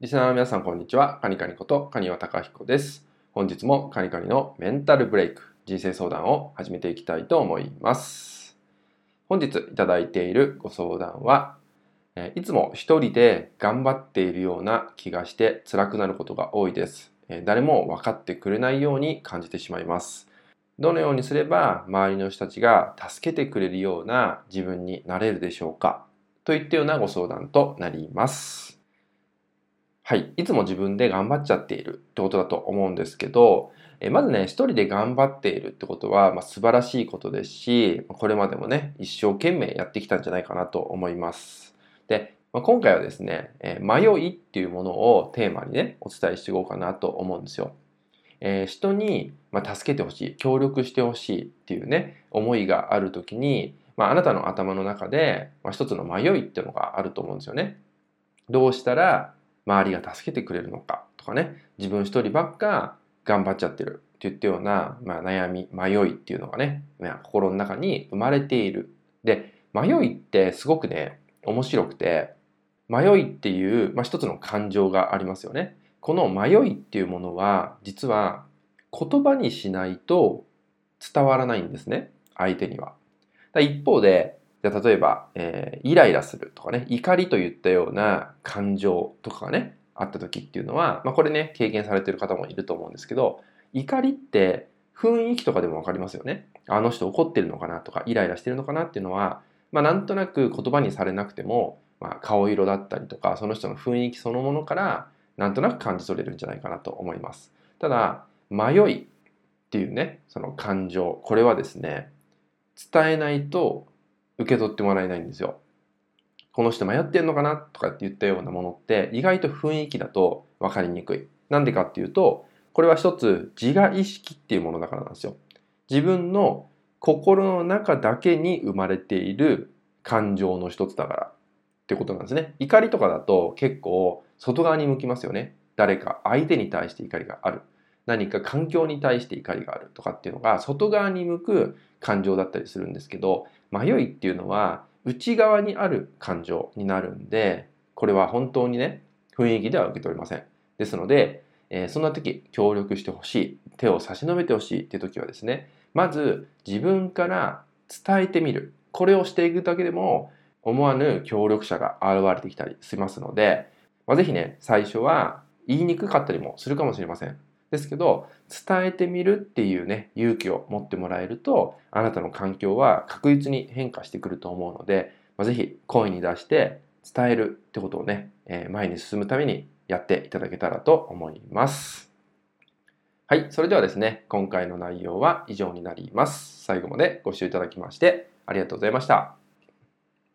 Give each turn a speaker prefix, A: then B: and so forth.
A: リスナーの皆さん、こんにちは。カニカニことカニワタカヒコです。本日もカニカニのメンタルブレイク、人生相談を始めていきたいと思います。本日いただいているご相談は、いつも一人で頑張っているような気がして辛くなることが多いです。誰も分かってくれないように感じてしまいます。どのようにすれば周りの人たちが助けてくれるような自分になれるでしょうかといったようなご相談となります。はい。いつも自分で頑張っちゃっているってことだと思うんですけど、えまずね、一人で頑張っているってことは、まあ、素晴らしいことですし、これまでもね、一生懸命やってきたんじゃないかなと思います。で、まあ、今回はですね、え迷いっていうものをテーマにね、お伝えしていこうかなと思うんですよ。えー、人に、まあ、助けてほしい、協力してほしいっていうね、思いがあるときに、まあ、あなたの頭の中で、まあ、一つの迷いっていうのがあると思うんですよね。どうしたら周りが助けてくれるのかとかね自分一人ばっか頑張っちゃってるっていったような、まあ、悩み迷いっていうのがね、心の中に生まれている。で迷いってすごくね面白くて迷いっていう、まあ、一つの感情がありますよね。この迷いっていうものは実は言葉にしないと伝わらないんですね相手には。一方でじゃ例えば、えー、イライラするとかね、怒りといったような感情とかがね、あった時っていうのは、まあ、これね、経験されてる方もいると思うんですけど、怒りって雰囲気とかでもわかりますよね。あの人怒ってるのかなとか、イライラしてるのかなっていうのは、まあ、なんとなく言葉にされなくても、まあ、顔色だったりとか、その人の雰囲気そのものから、なんとなく感じ取れるんじゃないかなと思います。ただ、迷いっていうね、その感情、これはですね、伝えないと受け取ってもらえないんですよ。この人迷ってんのかなとかって言ったようなものって意外と雰囲気だと分かりにくい。なんでかっていうと、これは一つ自我意識っていうものだからなんですよ。自分の心の中だけに生まれている感情の一つだからってことなんですね。怒りとかだと結構外側に向きますよね。誰か相手に対して怒りがある。何か環境に対して怒りがあるとかっていうのが外側に向く感情だったりするんですけど迷いっていうのは内側にある感情になるんでこれは本当にね雰囲気では受け取れません。ですので、えー、そんな時協力してほしい手を差し伸べてほしいって時はですねまず自分から伝えてみる。これをしていくだけでも思わぬ協力者が現れてきたりしますので、まあ、ぜひね最初は言いにくかったりもするかもしれません。ですけど伝えてみるっていうね勇気を持ってもらえるとあなたの環境は確実に変化してくると思うので、まあ、ぜひ声に出して伝えるってことをね、えー、前に進むためにやっていただけたらと思います。はい、それではですね、今回の内容は以上になります。最後までご視聴いただきましてありがとうございました。